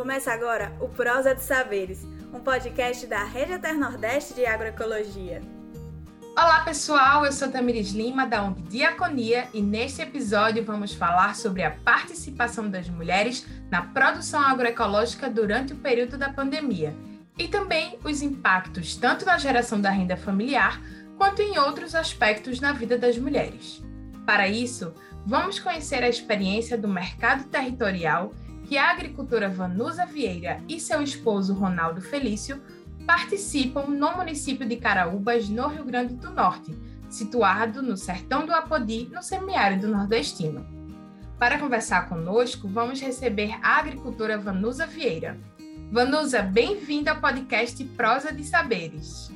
Começa agora o Prosa de Saberes, um podcast da Rede Eter Nordeste de Agroecologia. Olá pessoal, eu sou Tamires Lima da ONG Diaconia e neste episódio vamos falar sobre a participação das mulheres na produção agroecológica durante o período da pandemia e também os impactos tanto na geração da renda familiar quanto em outros aspectos na vida das mulheres. Para isso, vamos conhecer a experiência do mercado territorial que a agricultora Vanusa Vieira e seu esposo Ronaldo Felício participam no município de Caraúbas, no Rio Grande do Norte, situado no sertão do Apodi, no semiárido nordestino. Para conversar conosco, vamos receber a agricultora Vanusa Vieira. Vanusa, bem-vinda ao podcast Prosa de Saberes.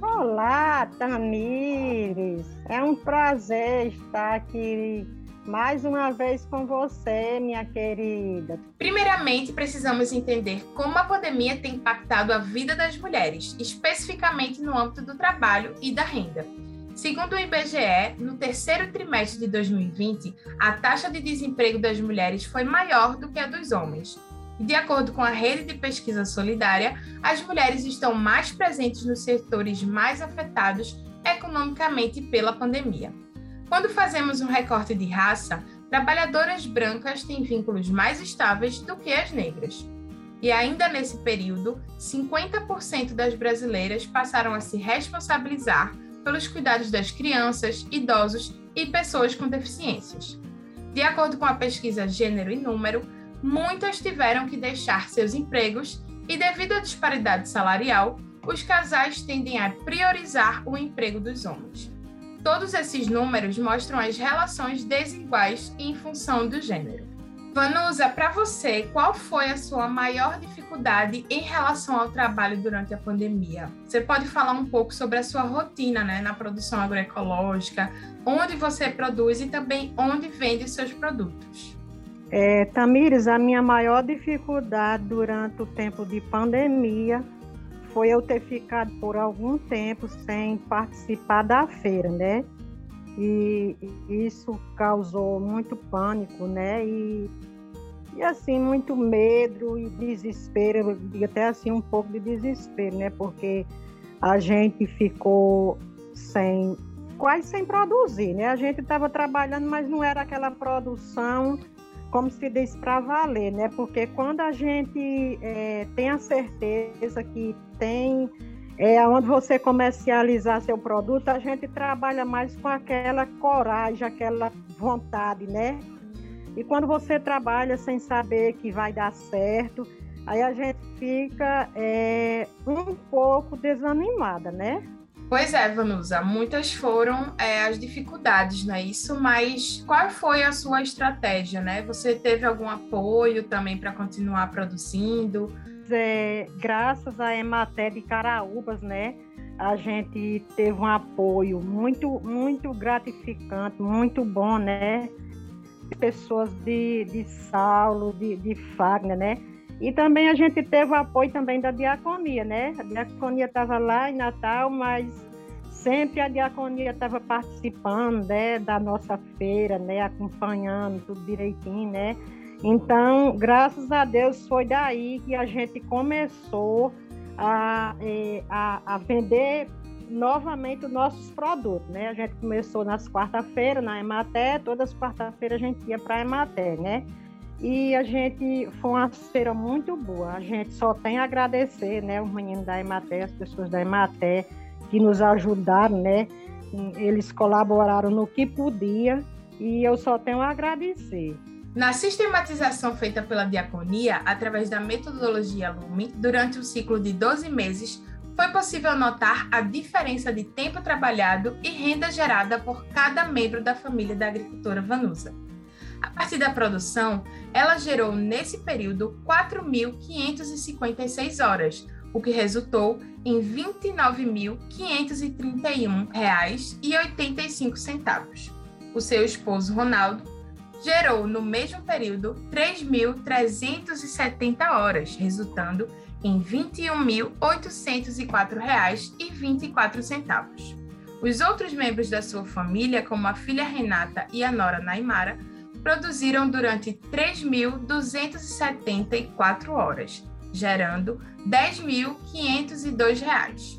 Olá, Tamires! É um prazer estar aqui mais uma vez com você, minha querida. Primeiramente, precisamos entender como a pandemia tem impactado a vida das mulheres, especificamente no âmbito do trabalho e da renda. Segundo o IBGE, no terceiro trimestre de 2020, a taxa de desemprego das mulheres foi maior do que a dos homens. De acordo com a rede de pesquisa solidária, as mulheres estão mais presentes nos setores mais afetados economicamente pela pandemia. Quando fazemos um recorte de raça, trabalhadoras brancas têm vínculos mais estáveis do que as negras. E ainda nesse período, 50% das brasileiras passaram a se responsabilizar pelos cuidados das crianças, idosos e pessoas com deficiências. De acordo com a pesquisa Gênero e Número, muitas tiveram que deixar seus empregos e, devido à disparidade salarial, os casais tendem a priorizar o emprego dos homens. Todos esses números mostram as relações desiguais em função do gênero. Vanusa, para você, qual foi a sua maior dificuldade em relação ao trabalho durante a pandemia? Você pode falar um pouco sobre a sua rotina né, na produção agroecológica, onde você produz e também onde vende seus produtos? É, Tamires, a minha maior dificuldade durante o tempo de pandemia foi eu ter ficado por algum tempo sem participar da feira, né? E isso causou muito pânico, né? E, e assim, muito medo e desespero, e até assim um pouco de desespero, né? Porque a gente ficou sem quase sem produzir, né? A gente estava trabalhando, mas não era aquela produção como se diz para valer, né? Porque quando a gente é, tem a certeza que tem é, onde você comercializar seu produto, a gente trabalha mais com aquela coragem, aquela vontade, né? E quando você trabalha sem saber que vai dar certo, aí a gente fica é, um pouco desanimada, né? Pois é, Vanusa, muitas foram é, as dificuldades, não é isso? Mas qual foi a sua estratégia, né? Você teve algum apoio também para continuar produzindo? É, graças à Ematé de Caraúbas, né? A gente teve um apoio muito, muito gratificante, muito bom, né? Pessoas de, de Saulo, de, de Fagner, né? E também a gente teve o apoio também da diaconia, né? A diaconia estava lá em Natal, mas sempre a diaconia estava participando né, da nossa feira, né? Acompanhando tudo direitinho, né? Então, graças a Deus, foi daí que a gente começou a, é, a, a vender novamente os nossos produtos, né? A gente começou nas quarta-feiras, na Ematé, todas as quarta-feiras a gente ia para a Ematé, né? E a gente foi uma feira muito boa. A gente só tem a agradecer, né, os meninos da Ematé, as pessoas da Ematé que nos ajudaram, né? Eles colaboraram no que podia e eu só tenho a agradecer. Na sistematização feita pela Diaconia, através da metodologia Lume, durante o ciclo de 12 meses, foi possível notar a diferença de tempo trabalhado e renda gerada por cada membro da família da agricultora Vanusa. A partir da produção, ela gerou nesse período 4.556 horas, o que resultou em R$ 29.531,85. O seu esposo Ronaldo gerou no mesmo período 3.370 horas, resultando em R$ 21.804,24. Os outros membros da sua família, como a filha Renata e a nora Naimara, produziram durante 3.274 horas, gerando R$ 10.502.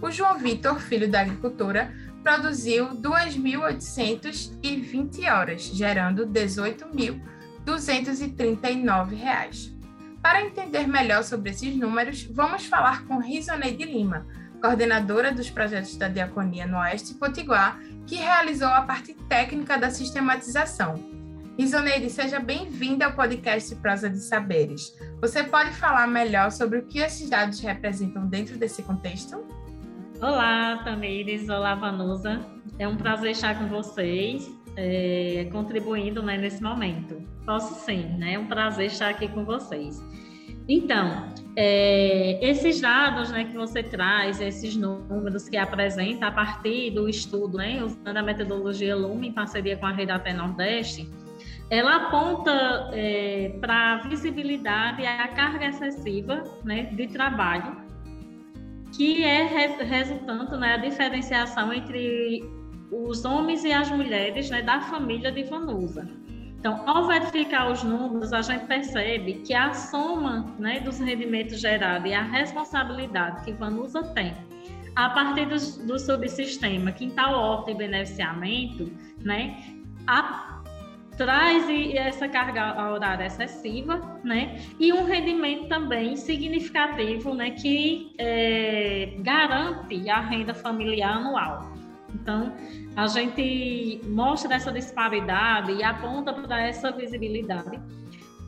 O João Vitor, filho da agricultora, produziu 2.820 horas, gerando R$ 18.239. Para entender melhor sobre esses números, vamos falar com Risoneide Lima, coordenadora dos projetos da Diaconia no Oeste Potiguar, que realizou a parte técnica da sistematização. Risoneide, seja bem-vinda ao podcast Prosa de Saberes. Você pode falar melhor sobre o que esses dados representam dentro desse contexto? Olá, Tamires. Olá, Vanusa. É um prazer estar com vocês, é, contribuindo né, nesse momento. Posso sim, né? É um prazer estar aqui com vocês. Então, é, esses dados né, que você traz, esses números que apresenta a partir do estudo, né, usando a metodologia Lume em parceria com a Rede Até Nordeste, ela aponta é, para a visibilidade a carga excessiva né, de trabalho, que é re, resultante né, a diferenciação entre os homens e as mulheres né, da família de Vanusa. Então, ao verificar os números, a gente percebe que a soma né, dos rendimentos gerados e a responsabilidade que Vanusa tem a partir do, do subsistema Quintal Horta e Beneficiamento, né, a, traz essa carga horária excessiva, né, e um rendimento também significativo, né, que é, garante a renda familiar anual. Então, a gente mostra essa disparidade e aponta para essa visibilidade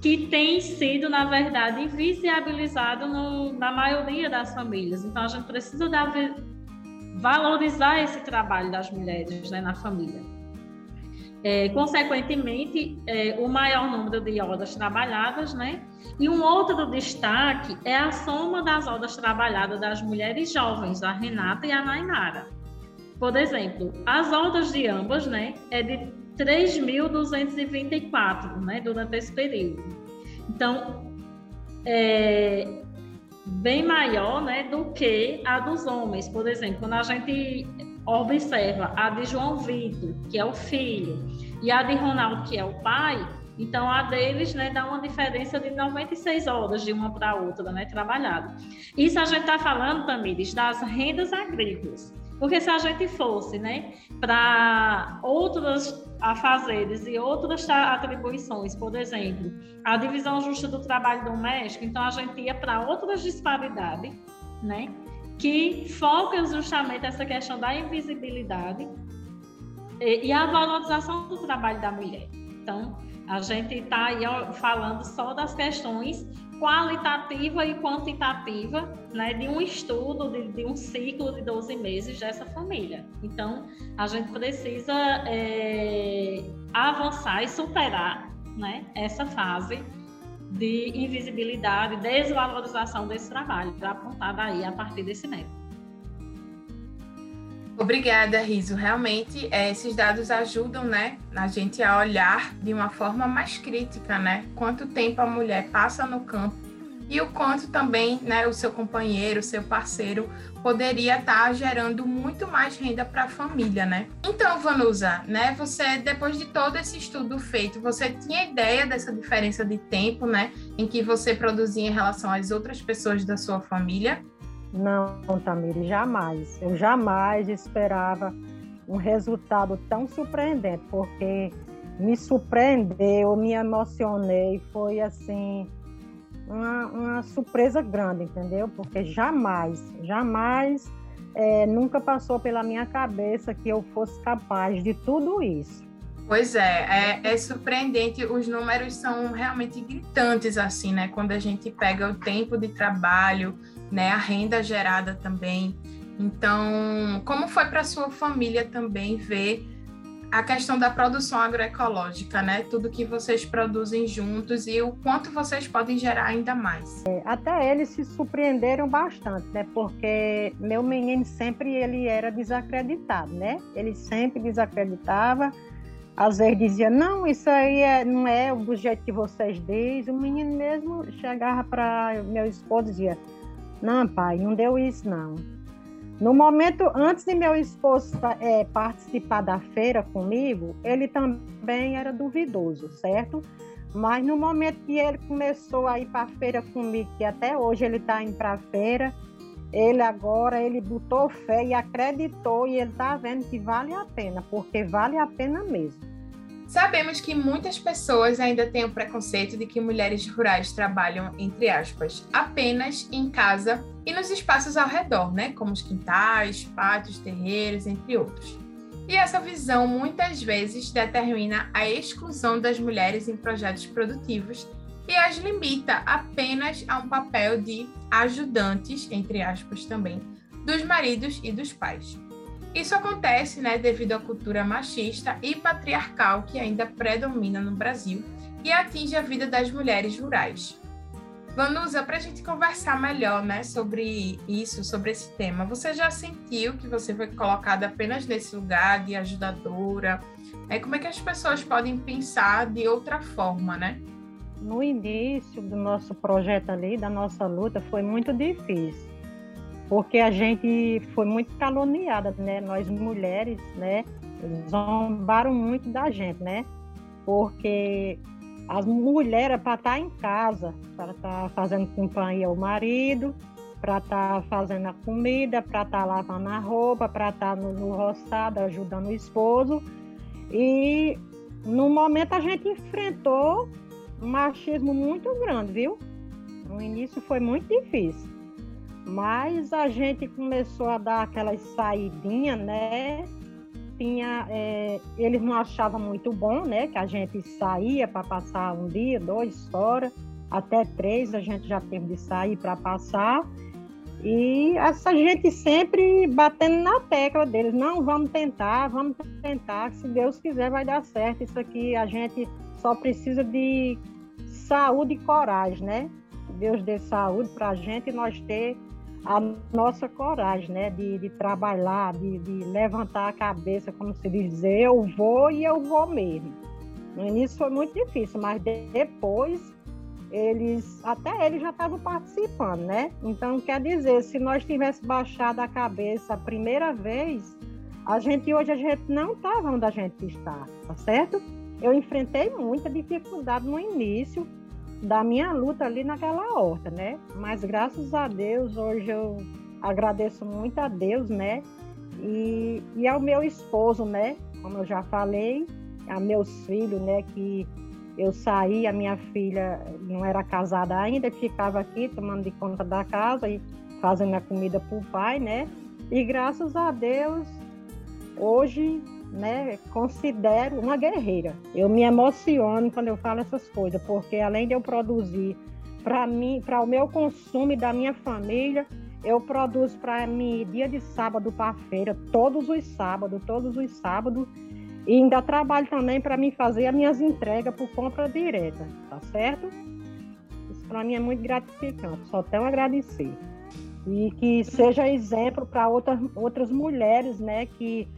que tem sido, na verdade, invisibilizado no, na maioria das famílias. Então, a gente precisa dar, valorizar esse trabalho das mulheres né, na família. É, consequentemente, é, o maior número de horas trabalhadas, né? E um outro destaque é a soma das horas trabalhadas das mulheres jovens, a Renata e a Nainara. Por exemplo, as horas de ambas, né, é de 3.224, né, durante esse período. Então, é bem maior, né, do que a dos homens. Por exemplo, quando a gente observa a de João Vitor, que é o filho, e a de Ronaldo, que é o pai, então a deles, né, dá uma diferença de 96 horas de uma para outra, né, trabalhado. Isso a gente está falando, Tamires, das rendas agrícolas. Porque se a gente fosse né, para outros afazeres e outras atribuições, por exemplo, a divisão justa do trabalho doméstico, então a gente ia para outras disparidades, né, que focam justamente essa questão da invisibilidade e, e a valorização do trabalho da mulher. Então, a gente está aí falando só das questões qualitativa e quantitativa né, de um estudo, de, de, um ciclo de 12 meses dessa família. Então, a gente precisa é, avançar e superar né, essa fase de invisibilidade, desvalorização desse trabalho, apontada aí a partir desse método. Obrigada, Riso. Realmente, é, esses dados ajudam, né, a gente a olhar de uma forma mais crítica, né, quanto tempo a mulher passa no campo e o quanto também, né, o seu companheiro, o seu parceiro poderia estar tá gerando muito mais renda para a família, né? Então, Vanusa, né, você depois de todo esse estudo feito, você tinha ideia dessa diferença de tempo, né, em que você produzia em relação às outras pessoas da sua família? Não, Tamiri, jamais. Eu jamais esperava um resultado tão surpreendente, porque me surpreendeu, me emocionei, foi assim uma, uma surpresa grande, entendeu? Porque jamais, jamais, é, nunca passou pela minha cabeça que eu fosse capaz de tudo isso. Pois é, é, é, surpreendente. Os números são realmente gritantes, assim, né? Quando a gente pega o tempo de trabalho, né? A renda gerada também. Então, como foi para sua família também ver a questão da produção agroecológica, né? Tudo que vocês produzem juntos e o quanto vocês podem gerar ainda mais. É, até eles se surpreenderam bastante, né? Porque meu menino sempre ele era desacreditado, né? Ele sempre desacreditava. Às vezes dizia, não, isso aí é, não é do jeito que vocês dizem. O menino mesmo chegava para meu esposo e dizia, não, pai, não deu isso, não. No momento, antes de meu esposo é, participar da feira comigo, ele também era duvidoso, certo? Mas no momento que ele começou a ir para a feira comigo, que até hoje ele está indo para a feira, ele agora ele botou fé e acreditou e ele está vendo que vale a pena, porque vale a pena mesmo. Sabemos que muitas pessoas ainda têm o preconceito de que mulheres rurais trabalham, entre aspas, apenas em casa e nos espaços ao redor, né? Como os quintais, pátios, terreiros, entre outros. E essa visão muitas vezes determina a exclusão das mulheres em projetos produtivos e as limita apenas a um papel de ajudantes, entre aspas também, dos maridos e dos pais. Isso acontece né, devido à cultura machista e patriarcal que ainda predomina no Brasil e atinge a vida das mulheres rurais. Vanusa, para a gente conversar melhor né, sobre isso, sobre esse tema, você já sentiu que você foi colocada apenas nesse lugar de ajudadora? É, como é que as pessoas podem pensar de outra forma, né? No início do nosso projeto ali, da nossa luta, foi muito difícil porque a gente foi muito caluniada, né? Nós mulheres, né? Zombaram muito da gente, né? Porque as mulheres para estar tá em casa, para estar tá fazendo companhia ao marido, para estar tá fazendo a comida, para estar lavando a roupa, para estar no, no roçado ajudando o esposo. E no momento a gente enfrentou um machismo muito grande, viu? No início foi muito difícil. Mas a gente começou a dar aquelas saidinhas, né? Tinha, é, eles não achavam muito bom, né? Que a gente saía para passar um dia, dois fora, até três a gente já teve de sair para passar. E essa gente sempre batendo na tecla deles, não, vamos tentar, vamos tentar, se Deus quiser vai dar certo. Isso aqui a gente só precisa de saúde e coragem, né? Deus dê saúde para a gente e nós ter a nossa coragem, né, de, de trabalhar, de, de, levantar a cabeça, como se dizer, eu vou e eu vou mesmo. No início foi muito difícil, mas depois eles, até eles já estavam participando, né? Então, quer dizer, se nós tivéssemos baixado a cabeça a primeira vez, a gente hoje a gente não estava onde a gente está, tá certo? Eu enfrentei muita dificuldade no início, da minha luta ali naquela horta, né? Mas graças a Deus, hoje eu agradeço muito a Deus, né? E, e ao meu esposo, né? Como eu já falei, a meus filhos, né? Que eu saí, a minha filha não era casada ainda, ficava aqui tomando de conta da casa e fazendo a comida para o pai, né? E graças a Deus, hoje né, considero uma guerreira. Eu me emociono quando eu falo essas coisas, porque além de eu produzir para mim, para o meu consumo e da minha família, eu produzo para mim dia de sábado para feira, todos os sábados, todos os sábados, e ainda trabalho também para mim fazer as minhas entregas por compra direta, tá certo? Isso para mim é muito gratificante, só tenho a agradecer. E que seja exemplo para outras, outras mulheres, né, que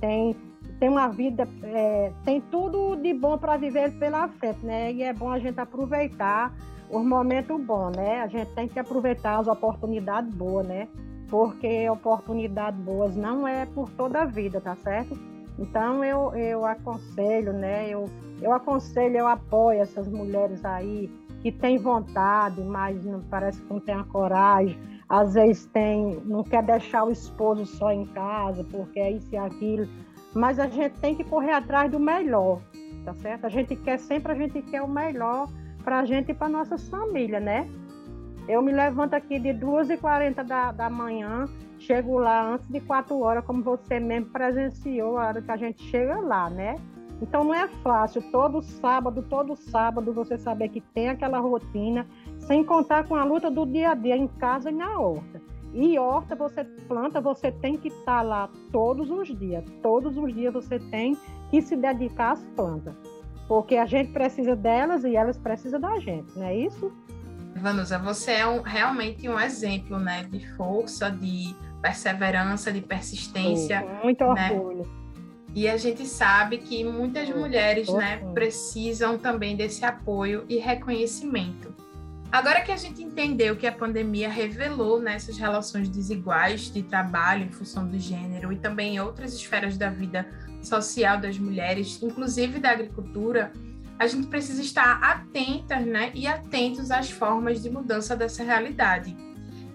têm tem uma vida, é, tem tudo de bom para viver pela frente, né? E é bom a gente aproveitar os momentos bons, né? A gente tem que aproveitar as oportunidades boas, né? Porque oportunidades boas não é por toda a vida, tá certo? Então eu, eu aconselho, né? Eu, eu aconselho, eu apoio essas mulheres aí que têm vontade, mas não parece que não tem a coragem. Às vezes tem, não quer deixar o esposo só em casa, porque é isso e aquilo mas a gente tem que correr atrás do melhor, tá certo? A gente quer sempre, a gente quer o melhor para a gente e para nossas famílias, né? Eu me levanto aqui de 2h40 da, da manhã, chego lá antes de 4 horas, como você mesmo presenciou a hora que a gente chega lá, né? Então não é fácil, todo sábado, todo sábado, você saber que tem aquela rotina, sem contar com a luta do dia a dia em casa e na horta. E horta você planta, você tem que estar tá lá todos os dias. Todos os dias você tem que se dedicar às plantas. Porque a gente precisa delas e elas precisam da gente, não é isso? Vanusa, você é um, realmente um exemplo né, de força, de perseverança, de persistência. Oh, muito né? orgulho. E a gente sabe que muitas mulheres né, precisam também desse apoio e reconhecimento. Agora que a gente entendeu que a pandemia revelou nessas relações desiguais de trabalho em função do gênero e também em outras esferas da vida social das mulheres, inclusive da agricultura, a gente precisa estar atentas né, e atentos às formas de mudança dessa realidade.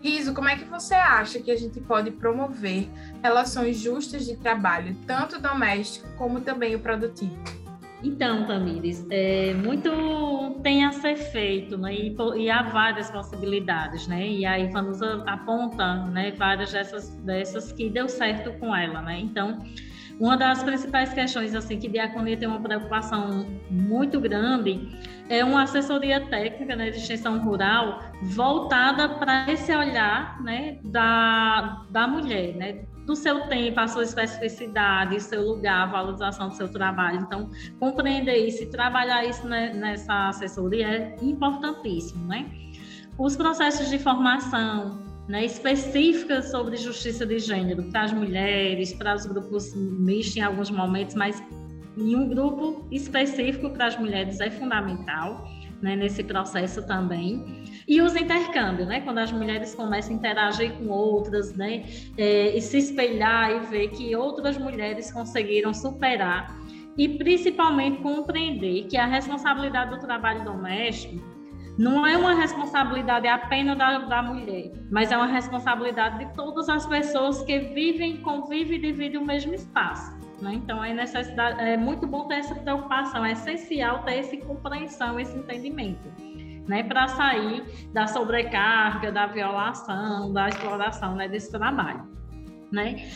Riso, como é que você acha que a gente pode promover relações justas de trabalho, tanto doméstico como também o produtivo? Então, Tamires, é, muito tem a ser feito, né? E, e, há várias possibilidades, né? E a Ivanusa aponta, né, várias dessas, dessas que deu certo com ela, né? Então, uma das principais questões, assim, que Diaconia tem uma preocupação muito grande é uma assessoria técnica, né, de extensão rural voltada para esse olhar, né, da, da mulher, né? do seu tempo, a sua especificidade, o seu lugar, a valorização do seu trabalho. Então, compreender isso e trabalhar isso nessa assessoria é importantíssimo, né? Os processos de formação né, específicas sobre justiça de gênero para as mulheres, para os grupos mistos em alguns momentos, mas em um grupo específico para as mulheres é fundamental né, nesse processo também. E os intercâmbios, né? Quando as mulheres começam a interagir com outras, né? É, e se espelhar e ver que outras mulheres conseguiram superar e principalmente compreender que a responsabilidade do trabalho doméstico não é uma responsabilidade apenas da, da mulher, mas é uma responsabilidade de todas as pessoas que vivem, convivem e dividem o mesmo espaço. Né? Então é necessidade, é muito bom ter essa preocupação, é essencial ter essa compreensão, esse entendimento né, para sair da sobrecarga, da violação, da exploração né, desse trabalho. Né?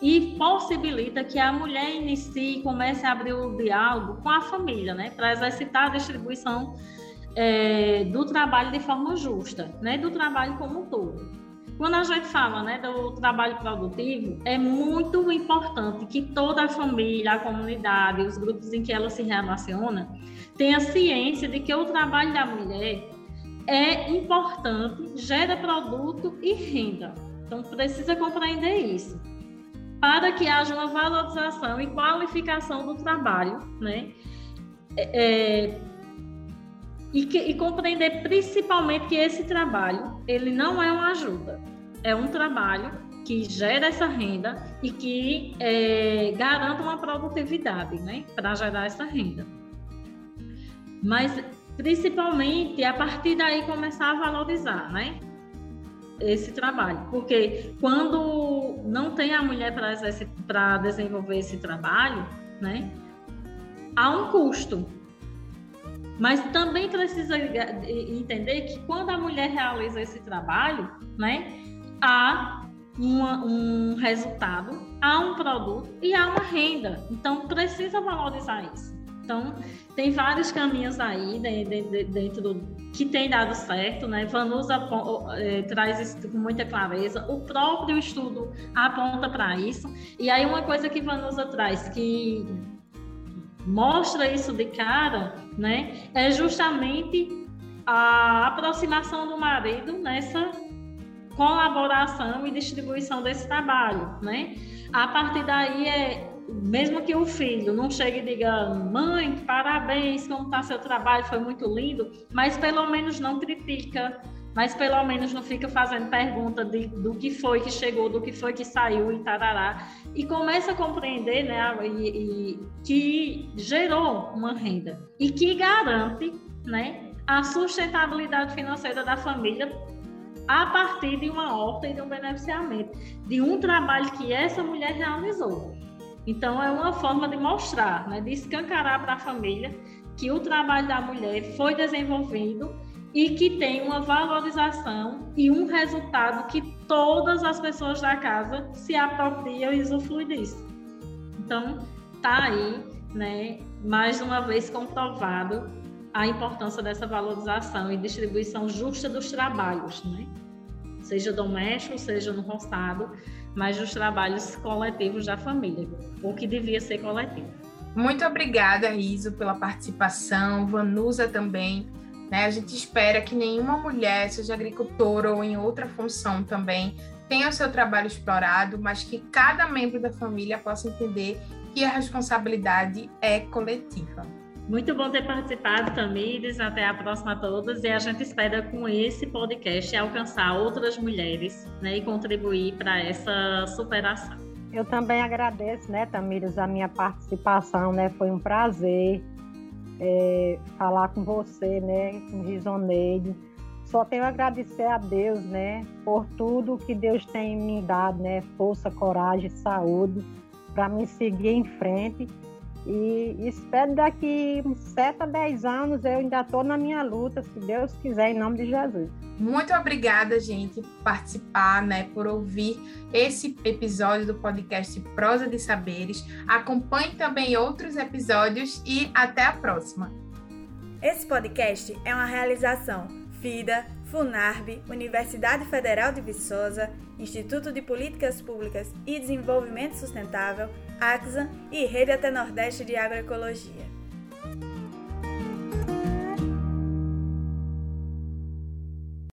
E possibilita que a mulher inicie e comece a abrir o diálogo com a família, né? para exercitar a distribuição é, do trabalho de forma justa, né? do trabalho como um todo. Quando a gente fala né, do trabalho produtivo, é muito importante que toda a família, a comunidade, os grupos em que ela se relaciona, tenha ciência de que o trabalho da mulher é importante, gera produto e renda. Então, precisa compreender isso. Para que haja uma valorização e qualificação do trabalho, né? É, é e, que, e compreender principalmente que esse trabalho ele não é uma ajuda, é um trabalho que gera essa renda e que é, garanta uma produtividade, né, para gerar essa renda. Mas principalmente a partir daí começar a valorizar, né, esse trabalho, porque quando não tem a mulher para desenvolver esse trabalho, né, há um custo mas também precisa entender que quando a mulher realiza esse trabalho, né, há uma, um resultado, há um produto e há uma renda. Então, precisa valorizar isso. Então, tem vários caminhos aí dentro que tem dado certo, né? Vanusa é, traz isso com muita clareza, o próprio estudo aponta para isso. E aí, uma coisa que Vanusa traz, que mostra isso de cara, né, é justamente a aproximação do marido nessa colaboração e distribuição desse trabalho, né? A partir daí é mesmo que o filho não chegue e diga mãe, parabéns, como está seu trabalho, foi muito lindo, mas pelo menos não critica, mas pelo menos não fica fazendo pergunta de, do que foi que chegou, do que foi que saiu e tarará. E começa a compreender né, e, e, que gerou uma renda e que garante né, a sustentabilidade financeira da família a partir de uma horta e de um beneficiamento, de um trabalho que essa mulher realizou. Então, é uma forma de mostrar, né, de escancarar para a família que o trabalho da mulher foi desenvolvido e que tem uma valorização e um resultado que todas as pessoas da casa se apropriam e usufruem disso. Então, tá aí, né, mais uma vez comprovado a importância dessa valorização e distribuição justa dos trabalhos, né? Seja doméstico, seja no roçado, mas dos trabalhos coletivos da família, o que devia ser coletivo. Muito obrigada, Riso, pela participação, Vanusa também né? A gente espera que nenhuma mulher, seja agricultora ou em outra função também, tenha o seu trabalho explorado, mas que cada membro da família possa entender que a responsabilidade é coletiva. Muito bom ter participado, Tamires. Até a próxima a todas. E a gente espera com esse podcast alcançar outras mulheres né, e contribuir para essa superação. Eu também agradeço, né, Tamires, a minha participação, né? Foi um prazer é, falar com você, né, com Risoneide. Só tenho a agradecer a Deus, né, por tudo que Deus tem me dado, né, força, coragem, saúde, para me seguir em frente e espero daqui uns 7 a 10 anos eu ainda estou na minha luta, se Deus quiser, em nome de Jesus. Muito obrigada, gente, por participar, né, por ouvir esse episódio do podcast Prosa de Saberes. Acompanhe também outros episódios e até a próxima. Esse podcast é uma realização FIDA, FUNARB, Universidade Federal de Viçosa, Instituto de Políticas Públicas e Desenvolvimento Sustentável, AXA e Rede Até Nordeste de Agroecologia.